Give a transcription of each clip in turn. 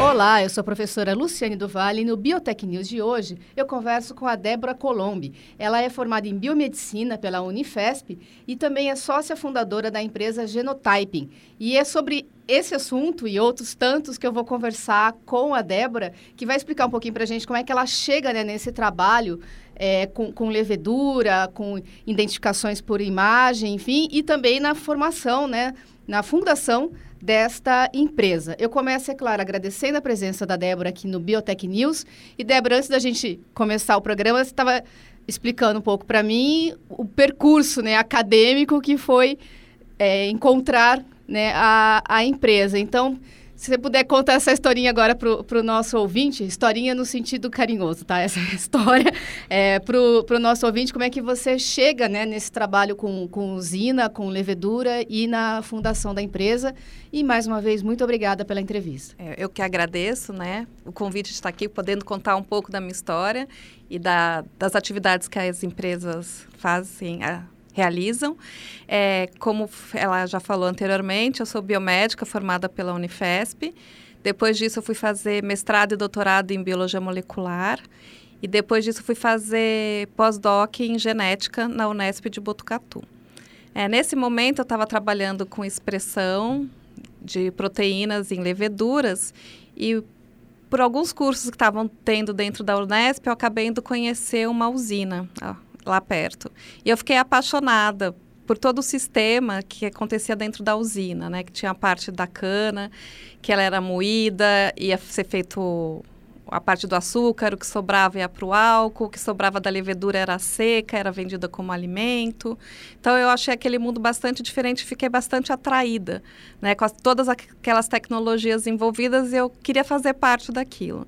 Olá, eu sou a professora Luciane Duvalle e no Biotech News de hoje eu converso com a Débora Colombi. Ela é formada em biomedicina pela Unifesp e também é sócia fundadora da empresa Genotyping. E é sobre esse assunto e outros tantos que eu vou conversar com a Débora, que vai explicar um pouquinho para a gente como é que ela chega né, nesse trabalho é, com, com, levedura, com identificações por imagem, enfim, e também na formação, né, na fundação desta empresa. Eu começo, é claro, agradecendo a presença da Débora aqui no Biotech News. E, Débora, antes da gente começar o programa, você estava explicando um pouco para mim o percurso né, acadêmico que foi é, encontrar né, a, a empresa. Então, se você puder contar essa historinha agora para o nosso ouvinte, historinha no sentido carinhoso, tá? Essa história é, para o nosso ouvinte, como é que você chega né, nesse trabalho com, com usina, com levedura e na fundação da empresa. E, mais uma vez, muito obrigada pela entrevista. É, eu que agradeço né, o convite de estar aqui, podendo contar um pouco da minha história e da, das atividades que as empresas fazem. A, realizam. É, como ela já falou anteriormente, eu sou biomédica formada pela Unifesp. Depois disso, eu fui fazer mestrado e doutorado em biologia molecular. E depois disso, fui fazer pós-doc em genética na Unesp de Botucatu. É, nesse momento, eu estava trabalhando com expressão de proteínas em leveduras e por alguns cursos que estavam tendo dentro da Unesp, eu acabei indo conhecer uma usina, lá perto. E eu fiquei apaixonada por todo o sistema que acontecia dentro da usina, né? Que tinha a parte da cana, que ela era moída, ia ser feito a parte do açúcar, o que sobrava ia para o álcool, o que sobrava da levedura era seca, era vendida como alimento. Então eu achei aquele mundo bastante diferente, fiquei bastante atraída, né, com as, todas aquelas tecnologias envolvidas eu queria fazer parte daquilo.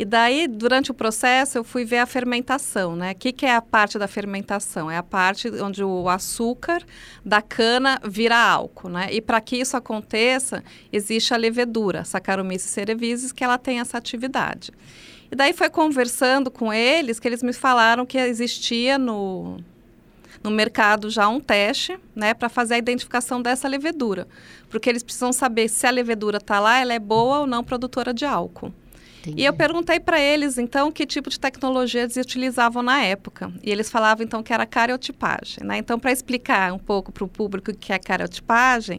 E daí, durante o processo, eu fui ver a fermentação, né? O que, que é a parte da fermentação? É a parte onde o açúcar da cana vira álcool, né? E para que isso aconteça, existe a levedura, Saccharomyces cerevisiae, que ela tem essa atividade. E daí foi conversando com eles que eles me falaram que existia no, no mercado já um teste, né, para fazer a identificação dessa levedura, porque eles precisam saber se a levedura está lá, ela é boa ou não produtora de álcool. Entendi. E eu perguntei para eles, então, que tipo de tecnologia eles utilizavam na época. E eles falavam, então, que era cariotipagem. Né? Então, para explicar um pouco para o público o que é cariotipagem,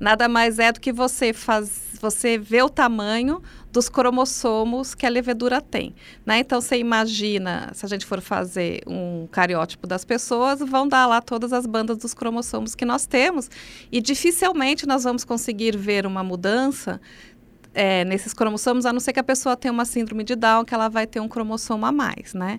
nada mais é do que você faz, você vê o tamanho dos cromossomos que a levedura tem. Né? Então, você imagina, se a gente for fazer um cariótipo das pessoas, vão dar lá todas as bandas dos cromossomos que nós temos. E dificilmente nós vamos conseguir ver uma mudança é, nesses cromossomos, a não ser que a pessoa tenha uma síndrome de Down, que ela vai ter um cromossomo a mais, né?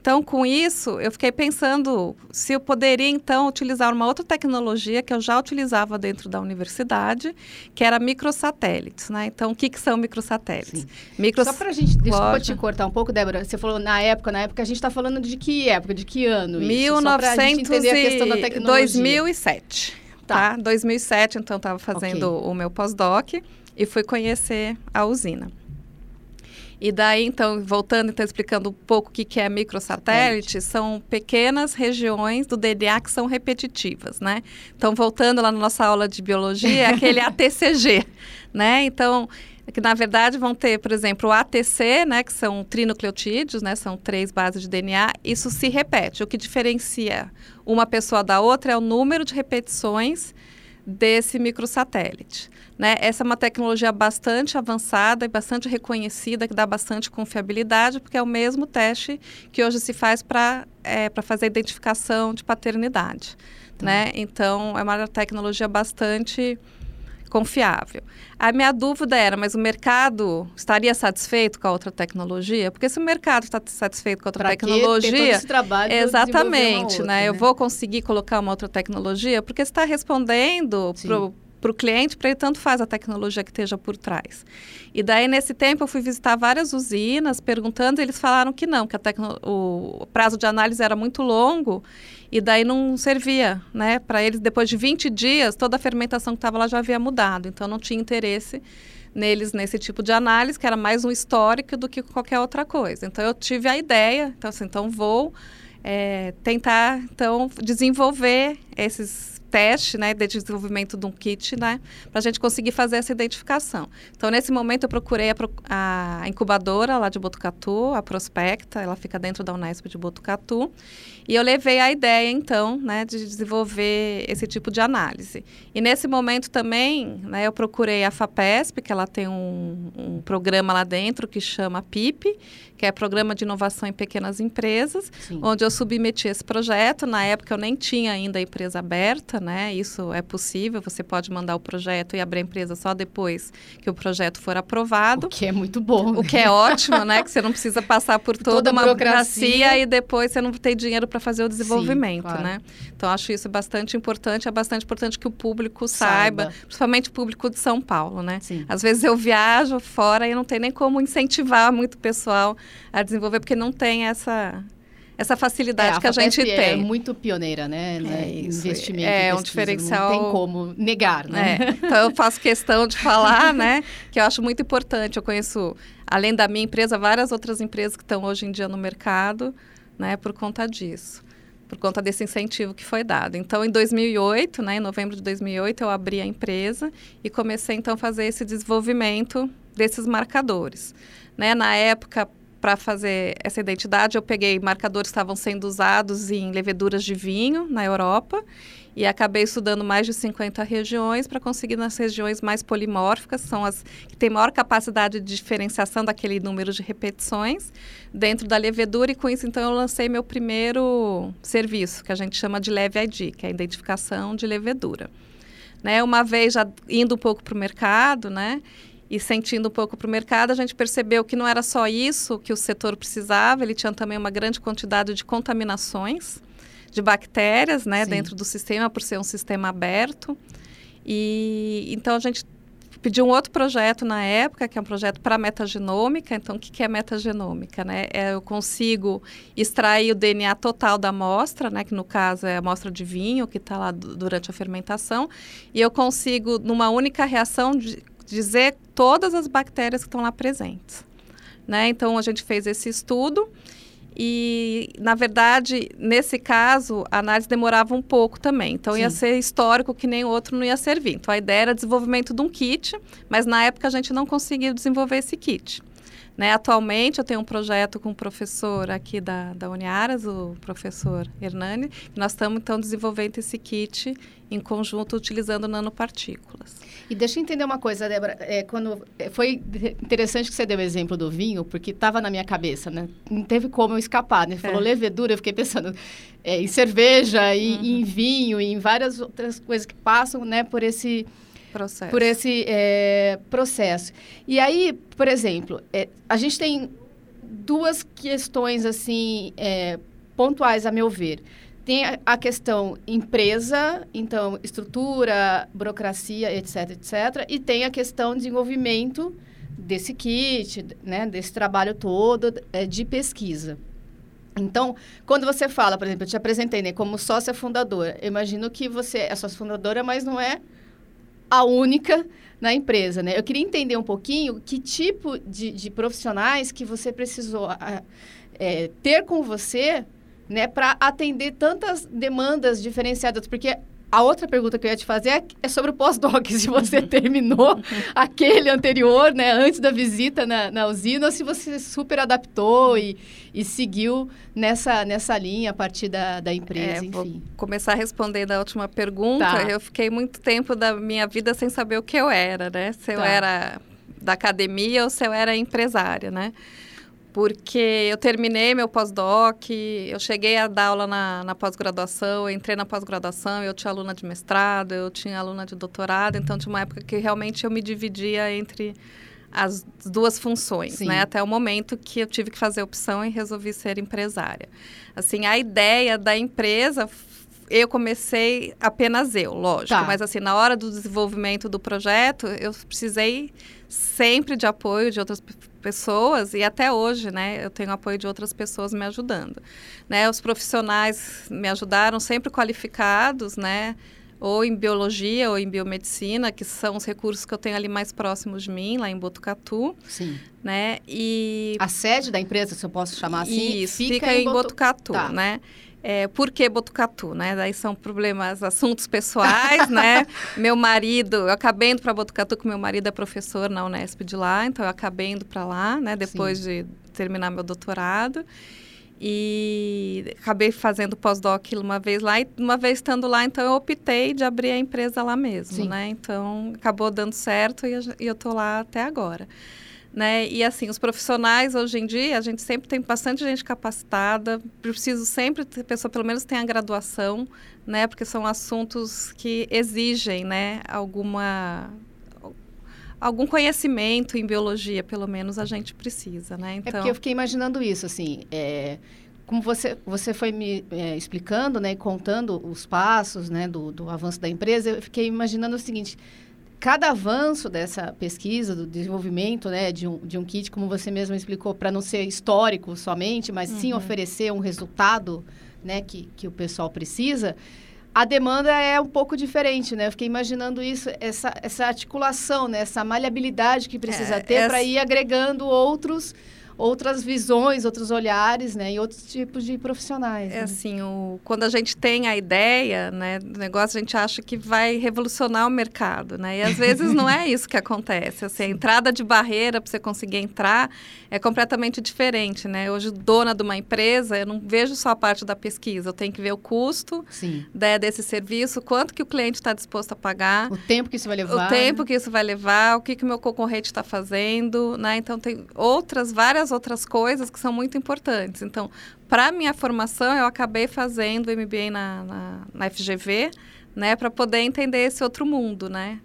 Então, com isso, eu fiquei pensando se eu poderia, então, utilizar uma outra tecnologia que eu já utilizava dentro da universidade, que era microsatélites, né? Então, o que, que são microsatélites? Micros... Só para a gente, desculpa te cortar um pouco, Débora, você falou na época, na época a gente está falando de que época, de que ano 1900 e... 2007, tá? tá? 2007, então, estava fazendo okay. o meu pós-doc e fui conhecer a usina. E daí, então, voltando, então, explicando um pouco o que, que é microsatélite, são pequenas regiões do DNA que são repetitivas, né? Então, voltando lá na nossa aula de biologia, é aquele ATCG, né? Então, que na verdade vão ter, por exemplo, o ATC, né, que são trinucleotídeos, né, são três bases de DNA, isso se repete. O que diferencia uma pessoa da outra é o número de repetições desse microsatélite. Né? Essa é uma tecnologia bastante avançada e bastante reconhecida, que dá bastante confiabilidade, porque é o mesmo teste que hoje se faz para é, fazer a identificação de paternidade. Tá. Né? Então, é uma tecnologia bastante confiável. A minha dúvida era, mas o mercado estaria satisfeito com a outra tecnologia? Porque se o mercado está satisfeito com a outra pra tecnologia, todo esse trabalho exatamente, outra, né? né? Eu vou conseguir colocar uma outra tecnologia porque está respondendo para o cliente, para ele tanto faz a tecnologia que esteja por trás. E daí, nesse tempo, eu fui visitar várias usinas, perguntando, e eles falaram que não, que o prazo de análise era muito longo, e daí não servia, né? Para eles, depois de 20 dias, toda a fermentação que estava lá já havia mudado, então não tinha interesse neles nesse tipo de análise, que era mais um histórico do que qualquer outra coisa. Então, eu tive a ideia, então, assim, então vou é, tentar, então, desenvolver esses teste né, de desenvolvimento de um kit, né, para a gente conseguir fazer essa identificação. Então, nesse momento, eu procurei a, a, incubadora lá de Botucatu, a Prospecta, ela fica dentro da Unesp de Botucatu, e eu levei a ideia, então, né, de desenvolver esse tipo de análise. E nesse momento também, né, eu procurei a FAPESP, que ela tem um, um programa lá dentro que chama PIP, que é Programa de Inovação em Pequenas Empresas, Sim. onde eu submeti esse projeto. Na época eu nem tinha ainda a empresa aberta, né? Isso é possível, você pode mandar o projeto e abrir a empresa só depois que o projeto for aprovado. O que é muito bom. O que é ótimo, né? Que você não precisa passar por toda, toda uma burocracia. burocracia e depois você não tem dinheiro para fazer o desenvolvimento, Sim, claro. né? Então acho isso bastante importante, é bastante importante que o público saiba, saiba principalmente o público de São Paulo, né? Sim. Às vezes eu viajo fora e não tem nem como incentivar muito o pessoal a desenvolver, porque não tem essa essa facilidade é, a que a gente é tem. É muito pioneira, né? É isso. Investimento. É um diferencial. Não tem como negar, né? É. Então eu faço questão de falar, né? Que eu acho muito importante. Eu conheço, além da minha empresa, várias outras empresas que estão hoje em dia no mercado, né? Por conta disso. Por conta desse incentivo que foi dado. Então, em 2008, né, em novembro de 2008, eu abri a empresa e comecei então a fazer esse desenvolvimento desses marcadores. Né? Na época, para fazer essa identidade, eu peguei marcadores que estavam sendo usados em leveduras de vinho na Europa e acabei estudando mais de 50 regiões para conseguir nas regiões mais polimórficas, são as que têm maior capacidade de diferenciação daquele número de repetições dentro da levedura e com isso então eu lancei meu primeiro serviço, que a gente chama de Leve ID, que é a identificação de levedura. Né, uma vez já indo um pouco para o mercado, né, e sentindo um pouco para o mercado, a gente percebeu que não era só isso que o setor precisava, ele tinha também uma grande quantidade de contaminações de bactérias né, dentro do sistema, por ser um sistema aberto. E então a gente pediu um outro projeto na época, que é um projeto para metagenômica. Então, o que, que é metagenômica? Né? É, eu consigo extrair o DNA total da amostra, né? que no caso é a amostra de vinho, que está lá durante a fermentação, e eu consigo, numa única reação, de, dizer todas as bactérias que estão lá presentes. Né? Então, a gente fez esse estudo e, na verdade, nesse caso, a análise demorava um pouco também. Então, Sim. ia ser histórico que nem outro não ia servir. Então, a ideia era desenvolvimento de um kit, mas na época a gente não conseguiu desenvolver esse kit. Né? Atualmente, eu tenho um projeto com um professor aqui da, da Uniaras, o professor Hernani, que nós estamos, então, desenvolvendo esse kit em conjunto, utilizando nanopartículas. E deixa eu entender uma coisa, Débora. É, quando, é, foi interessante que você deu o exemplo do vinho, porque estava na minha cabeça, né? Não teve como eu escapar, né? Falou é. levedura, eu fiquei pensando é, em cerveja, e, uhum. em vinho, e em várias outras coisas que passam, né? Por esse processo. Por esse é, processo. E aí, por exemplo, é, a gente tem duas questões assim é, pontuais a meu ver. Tem a, questão empresa, então estrutura, burocracia, etc, etc, e tem a questão desenvolvimento desse kit, né, desse trabalho todo é, de pesquisa. Então, quando você fala, por exemplo, eu te apresentei né, como sócia fundadora, eu imagino que você é sócia fundadora, mas não é a única na empresa, né? Eu queria entender um pouquinho que tipo de, de profissionais que você precisou é, ter com você, né, para atender tantas demandas diferenciadas, porque a outra pergunta que eu ia te fazer é, é sobre o pós-doc, se você uhum. terminou aquele anterior, né, antes da visita na, na usina, ou se você super adaptou e, e seguiu nessa, nessa linha a partir da, da empresa, é, enfim. Vou começar a responder da última pergunta. Tá. Eu fiquei muito tempo da minha vida sem saber o que eu era, né? Se tá. eu era da academia ou se eu era empresária, né? Porque eu terminei meu pós-doc, eu cheguei a dar aula na, na pós-graduação, entrei na pós-graduação, eu tinha aluna de mestrado, eu tinha aluna de doutorado, então tinha uma época que realmente eu me dividia entre as duas funções, Sim. né? Até o momento que eu tive que fazer opção e resolvi ser empresária. Assim, a ideia da empresa eu comecei apenas eu, lógico, tá. mas assim, na hora do desenvolvimento do projeto, eu precisei sempre de apoio de outras pessoas e até hoje, né, eu tenho apoio de outras pessoas me ajudando, né? Os profissionais me ajudaram sempre qualificados, né? ou em biologia ou em biomedicina, que são os recursos que eu tenho ali mais próximos de mim, lá em Botucatu. Sim. Né? E a sede da empresa, se eu posso chamar assim, Isso, fica, fica em, Botucatu, tá. né? É, por que Botucatu, né? Daí são problemas, assuntos pessoais, né? Meu marido, eu acabei indo para Botucatu, que meu marido é professor na Unesp de lá, então eu acabei indo para lá, né? Depois Sim. de terminar meu doutorado. E acabei fazendo pós-doc uma vez lá e uma vez estando lá, então eu optei de abrir a empresa lá mesmo, Sim. né? Então acabou dando certo e eu estou lá até agora. Né? E assim, os profissionais hoje em dia, a gente sempre tem bastante gente capacitada, preciso sempre que a pessoa pelo menos tenha graduação, né? Porque são assuntos que exigem, né, alguma algum conhecimento em biologia, pelo menos a gente precisa, né? Então... É porque eu fiquei imaginando isso, assim, é, como você, você foi me é, explicando, né, e contando os passos, né, do, do avanço da empresa, eu fiquei imaginando o seguinte, cada avanço dessa pesquisa, do desenvolvimento né, de, um, de um kit, como você mesmo explicou, para não ser histórico somente, mas uhum. sim oferecer um resultado né, que, que o pessoal precisa, a demanda é um pouco diferente, né? Eu fiquei imaginando isso, essa, essa articulação, né? essa maleabilidade que precisa é, ter essa... para ir agregando outros outras visões, outros olhares, né, e outros tipos de profissionais. É né? assim, o, quando a gente tem a ideia, né, do negócio, a gente acha que vai revolucionar o mercado, né, e às vezes não é isso que acontece. Assim, a entrada de barreira para você conseguir entrar é completamente diferente, né. Hoje, dona de uma empresa, eu não vejo só a parte da pesquisa, eu tenho que ver o custo né, desse serviço, quanto que o cliente está disposto a pagar, o tempo que isso vai levar, o tempo que isso vai levar, o que que o meu concorrente está fazendo, né. Então tem outras várias várias outras coisas que são muito importantes. Então, para minha formação, eu acabei fazendo MBA na, na, na FGV, né, para poder entender esse outro mundo, né?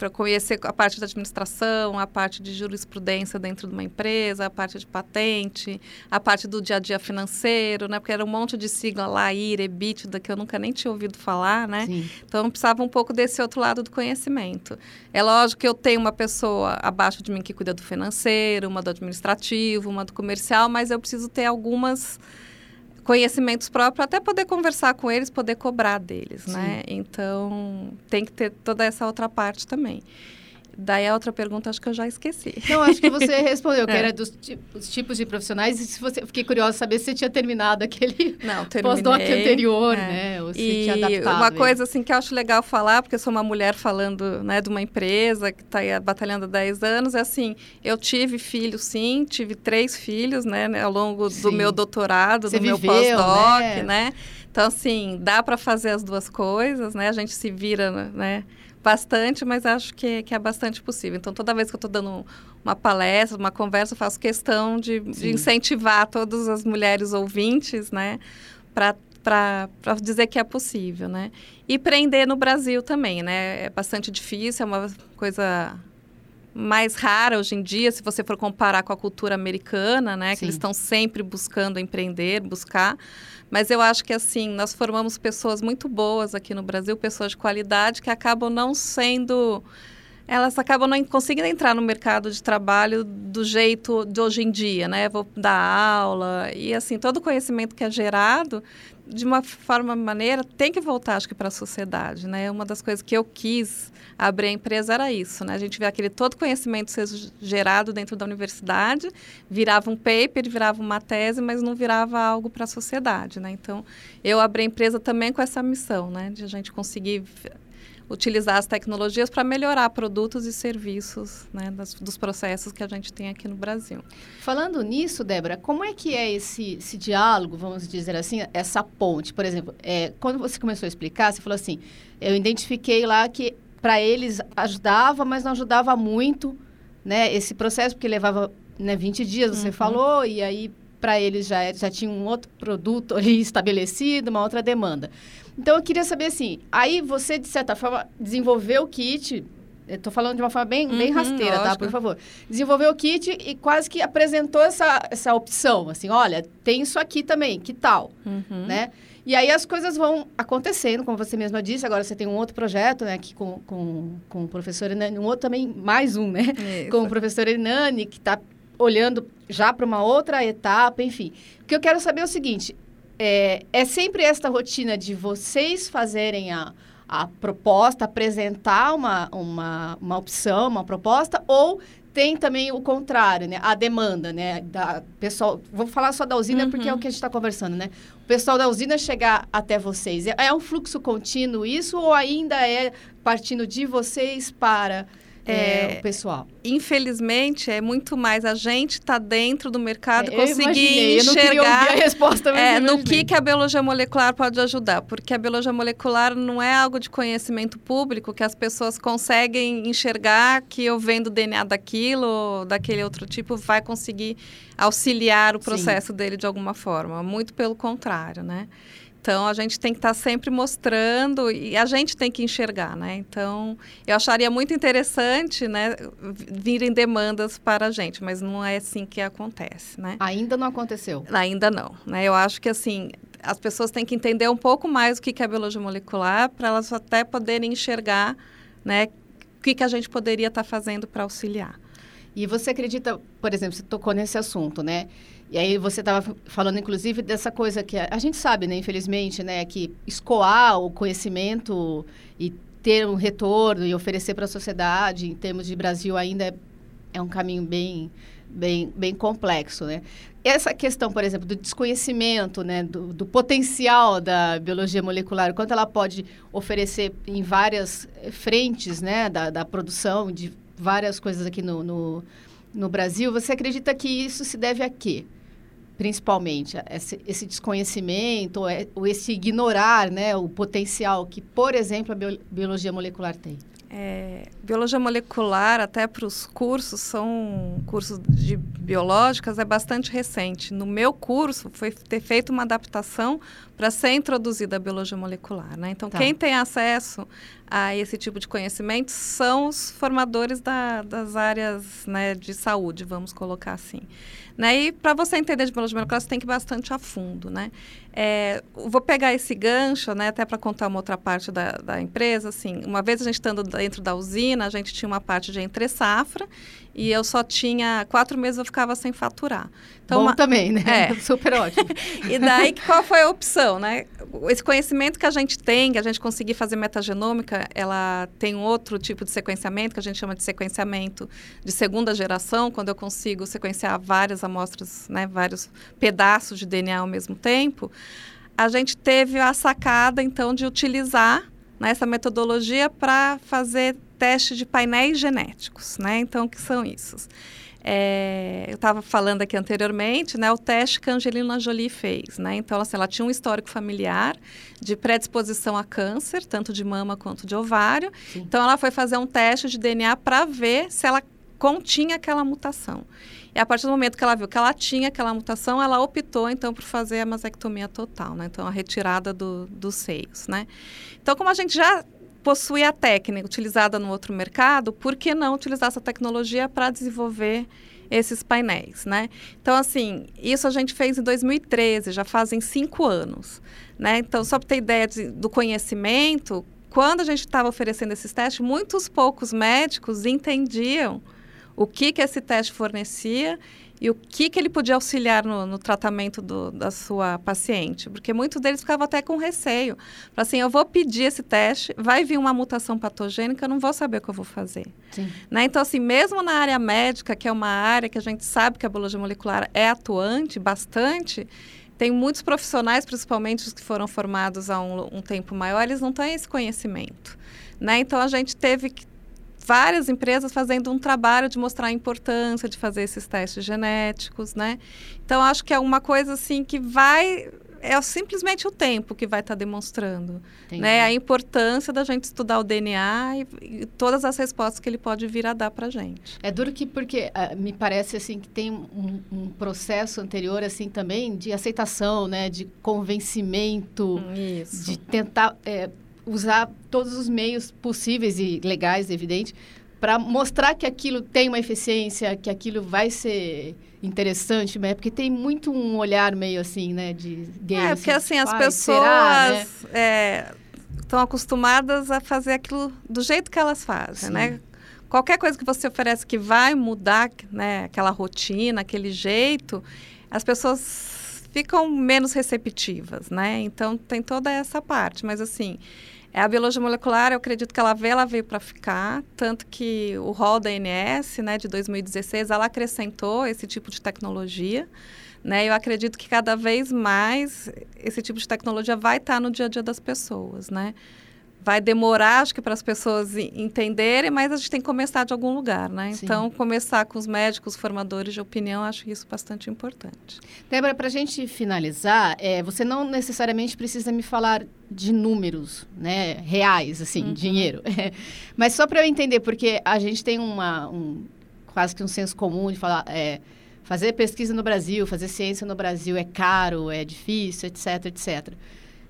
Para conhecer a parte da administração, a parte de jurisprudência dentro de uma empresa, a parte de patente, a parte do dia a dia financeiro, né? Porque era um monte de sigla lá, IRE, EBITDA, que eu nunca nem tinha ouvido falar, né? Sim. Então, eu precisava um pouco desse outro lado do conhecimento. É lógico que eu tenho uma pessoa abaixo de mim que cuida do financeiro, uma do administrativo, uma do comercial, mas eu preciso ter algumas conhecimentos próprios, até poder conversar com eles, poder cobrar deles? Sim. né? Então, tem que ter toda essa outra parte também. Daí a outra pergunta acho que eu já esqueci. Não, acho que você respondeu, que é. era dos tipos de profissionais. E se você, fiquei curiosa saber se você tinha terminado aquele pós-doc anterior, é. né? Ou se e tinha adaptado. Uma coisa assim que eu acho legal falar, porque eu sou uma mulher falando né, de uma empresa que está batalhando há 10 anos, é assim, eu tive filhos sim, tive três filhos, né, né ao longo sim. do meu doutorado, você do meu pós-doc, né? né? Então, assim, dá para fazer as duas coisas, né? A gente se vira, né? Bastante, mas acho que, que é bastante possível. Então, toda vez que eu estou dando uma palestra, uma conversa, eu faço questão de, de incentivar todas as mulheres ouvintes, né, para dizer que é possível, né? E prender no Brasil também, né? É bastante difícil, é uma coisa mais rara hoje em dia, se você for comparar com a cultura americana, né? Sim. Que eles estão sempre buscando empreender, buscar. Mas eu acho que assim, nós formamos pessoas muito boas aqui no Brasil, pessoas de qualidade que acabam não sendo elas acabam não conseguindo entrar no mercado de trabalho do jeito de hoje em dia, né? Vou dar aula e assim, todo o conhecimento que é gerado de uma forma maneira tem que voltar acho que para a sociedade, né? Uma das coisas que eu quis abrir a empresa era isso, né? A gente vê aquele todo conhecimento ser gerado dentro da universidade, virava um paper, virava uma tese, mas não virava algo para a sociedade, né? Então, eu abri a empresa também com essa missão, né? De a gente conseguir utilizar as tecnologias para melhorar produtos e serviços né, das, dos processos que a gente tem aqui no Brasil. Falando nisso, Débora, como é que é esse, esse diálogo, vamos dizer assim, essa ponte? Por exemplo, é, quando você começou a explicar, você falou assim, eu identifiquei lá que para eles ajudava, mas não ajudava muito, né? Esse processo, porque levava né, 20 dias, você uhum. falou, e aí para eles já, já tinha um outro produto ali estabelecido, uma outra demanda. Então, eu queria saber assim, aí você, de certa forma, desenvolveu o kit, estou falando de uma forma bem, uhum, bem rasteira, lógico. tá? Por favor. Desenvolveu o kit e quase que apresentou essa, essa opção, assim, olha, tem isso aqui também, que tal? Uhum. Né? E aí as coisas vão acontecendo, como você mesma disse. Agora você tem um outro projeto, né, aqui com, com, com o professor Enani, um outro também, mais um, né? Isso. Com o professor Enani, que está olhando já para uma outra etapa, enfim. O que eu quero saber é o seguinte: é, é sempre esta rotina de vocês fazerem a, a proposta, apresentar uma, uma, uma opção, uma proposta, ou tem também o contrário, né? A demanda, né? Da pessoal, vou falar só da usina uhum. porque é o que a gente está conversando, né? O pessoal da usina chegar até vocês. É, é um fluxo contínuo isso ou ainda é partindo de vocês para é, o pessoal? Infelizmente, é muito mais a gente estar tá dentro do mercado, é, conseguir enxergar a resposta, é, no que, que a biologia molecular pode ajudar. Porque a biologia molecular não é algo de conhecimento público que as pessoas conseguem enxergar que eu vendo DNA daquilo ou daquele outro tipo vai conseguir auxiliar o processo Sim. dele de alguma forma. Muito pelo contrário, né? Então a gente tem que estar tá sempre mostrando e a gente tem que enxergar, né? Então eu acharia muito interessante, né, virem demandas para a gente, mas não é assim que acontece, né? Ainda não aconteceu. Ainda não, né? Eu acho que assim as pessoas têm que entender um pouco mais o que é biologia molecular para elas até poderem enxergar, né, o que que a gente poderia estar tá fazendo para auxiliar. E você acredita, por exemplo, você tocou nesse assunto, né? E aí você estava falando, inclusive, dessa coisa que a, a, gente sabe, né, infelizmente, né, que escoar o conhecimento e ter um retorno e oferecer para a sociedade, em termos de Brasil, ainda é, é um caminho bem, bem, bem complexo, né? Essa questão, por exemplo, do desconhecimento, né, do, do potencial da biologia molecular, quanto ela pode oferecer em várias frentes, né, da, da produção de várias coisas aqui no, no, no Brasil, você acredita que isso se deve a quê? Principalmente esse, esse desconhecimento ou, é, ou esse ignorar né, o potencial que, por exemplo, a biologia molecular tem? É, biologia molecular, até para os cursos, são cursos de biológicas, é bastante recente. No meu curso, foi ter feito uma adaptação para ser introduzida a biologia molecular. Né? Então, tá. quem tem acesso a esse tipo de conhecimento são os formadores da, das áreas né, de saúde, vamos colocar assim. Né? E para você entender de biologia molecular, você tem que ir bastante a fundo. Né? É, vou pegar esse gancho, né, até para contar uma outra parte da, da, empresa. Assim, uma vez a gente estando dentro da usina, a gente tinha uma parte de entre safra e eu só tinha quatro meses eu ficava sem faturar. Então, Bom uma, também, né? É. Super ótimo. e daí qual foi a opção, né? Esse conhecimento que a gente tem, que a gente conseguir fazer metagenômica, ela tem outro tipo de sequenciamento que a gente chama de sequenciamento de segunda geração, quando eu consigo sequenciar várias amostras, né, vários pedaços de DNA ao mesmo tempo a gente teve a sacada, então, de utilizar né, essa metodologia para fazer teste de painéis genéticos, né? Então, o que são isso? É, eu estava falando aqui anteriormente, né, o teste que a Angelina Jolie fez, né? Então, assim, ela tinha um histórico familiar de predisposição a câncer, tanto de mama quanto de ovário. Sim. Então, ela foi fazer um teste de DNA para ver se ela continha aquela mutação. E a partir do momento que ela viu que ela tinha aquela mutação, ela optou então por fazer a mastectomia total, né? Então a retirada do, dos seios, né? Então como a gente já possui a técnica utilizada no outro mercado, por que não utilizar essa tecnologia para desenvolver esses painéis, né? Então, assim, isso a gente fez em 2013, já fazem cinco anos, né? Então, só para ter ideia de, do conhecimento, quando a gente estava oferecendo esses testes, muitos poucos médicos entendiam o que, que esse teste fornecia e o que, que ele podia auxiliar no, no tratamento do, da sua paciente. Porque muitos deles ficavam até com receio. Assim, eu vou pedir esse teste, vai vir uma mutação patogênica, eu não vou saber o que eu vou fazer. Né? Então, assim, mesmo na área médica, que é uma área que a gente sabe que a biologia molecular é atuante bastante, tem muitos profissionais, principalmente os que foram formados há um, um tempo maior, eles não têm esse conhecimento. Né? Então, a gente teve que várias empresas fazendo um trabalho de mostrar a importância de fazer esses testes genéticos, né? Então, acho que é uma coisa assim que vai é simplesmente o tempo que vai estar tá demonstrando, né? A importância da gente estudar o DNA e, e, todas as respostas que ele pode vir a dar para gente. É duro que porque uh, me parece assim que tem um, um, processo anterior assim também de aceitação, né? De convencimento, Isso. de tentar é, usar todos os meios possíveis e legais, evidente, para mostrar que aquilo tem uma eficiência, que aquilo vai ser interessante, né? Porque tem muito um olhar meio assim, né, de game. É, porque assim, as pessoas estão né? é, acostumadas a fazer aquilo do jeito que elas fazem, Sim. né? Qualquer coisa que você oferece que vai mudar, né, aquela rotina, aquele jeito, as pessoas ficam menos receptivas, né? Então tem toda essa parte, mas assim, É a biologia molecular, eu acredito que ela veio, ela veio para ficar, tanto que o rol da ANS, né, de 2016, ela acrescentou esse tipo de tecnologia. Né? Eu acredito que cada vez mais esse tipo de tecnologia vai estar no dia a dia das pessoas, né? Vai demorar, acho que, para as pessoas entenderem, mas a gente tem que começar de algum lugar, né? Sim. Então, começar com os médicos, formadores de opinião, acho isso bastante importante. Débora, para a gente finalizar, é, você não necessariamente precisa me falar de números, né, reais, assim, uhum. dinheiro. É, mas só para eu entender, porque a gente tem uma, um, quase que um senso comum de falar... É, fazer pesquisa no Brasil, fazer ciência no Brasil é caro, é difícil, etc, etc.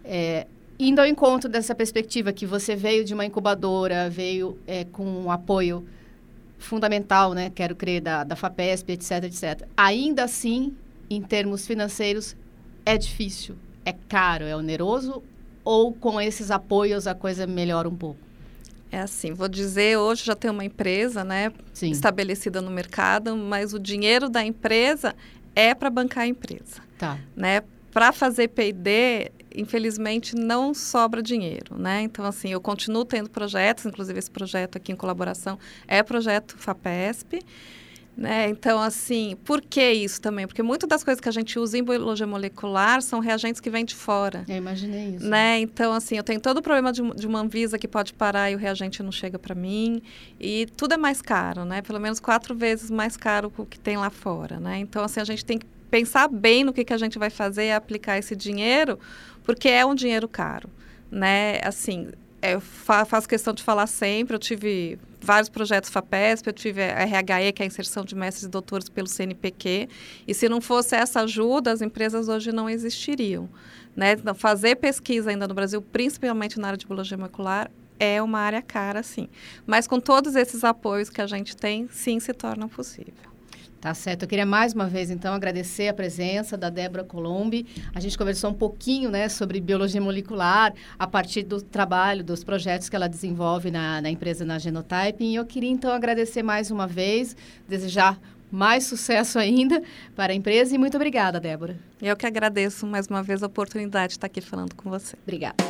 É, indo ao encontro dessa perspectiva que você veio de uma incubadora, veio é, com um apoio fundamental, né, quero crer, da, da FAPESP, etc, etc. Ainda assim, em termos financeiros, é difícil, é caro, é oneroso, ou com esses apoios a coisa melhora um pouco? É assim, vou dizer, hoje já tem uma empresa, né, Sim. estabelecida no mercado, mas o dinheiro da empresa é para bancar a empresa. Tá. Né? Para fazer P&D, infelizmente não sobra dinheiro, né? Então assim, eu continuo tendo projetos, inclusive esse projeto aqui em colaboração é projeto Fapesp, né? Então assim, por que isso também? Porque muitas das coisas que a gente usa em biologia molecular são reagentes que vêm de fora. Eu imaginei isso. Né? Então assim, eu tenho todo o problema de, de uma Anvisa que pode parar e o reagente não chega para mim e tudo é mais caro, né? Pelo menos quatro vezes mais caro o que tem lá fora, né? Então assim, a gente tem que pensar bem no que, que a gente vai fazer e aplicar esse dinheiro porque é um dinheiro caro, né? Assim, eu fa faço questão de falar sempre, eu tive vários projetos FAPESP, eu tive a RHE, que é a inserção de mestres e doutores pelo CNPq, e se não fosse essa ajuda, as empresas hoje não existiriam. Né? Então, fazer pesquisa ainda no Brasil, principalmente na área de biologia molecular, é uma área cara, sim. Mas com todos esses apoios que a gente tem, sim, se torna possível. Tá certo. Eu queria mais uma vez, então, agradecer a presença da Débora Colombi. A gente conversou um pouquinho né, sobre biologia molecular a partir do trabalho, dos projetos que ela desenvolve na, na empresa na Genotyping. E eu queria, então, agradecer mais uma vez, desejar mais sucesso ainda para a empresa e muito obrigada, Débora. Eu que agradeço mais uma vez a oportunidade de estar aqui falando com você. Obrigada.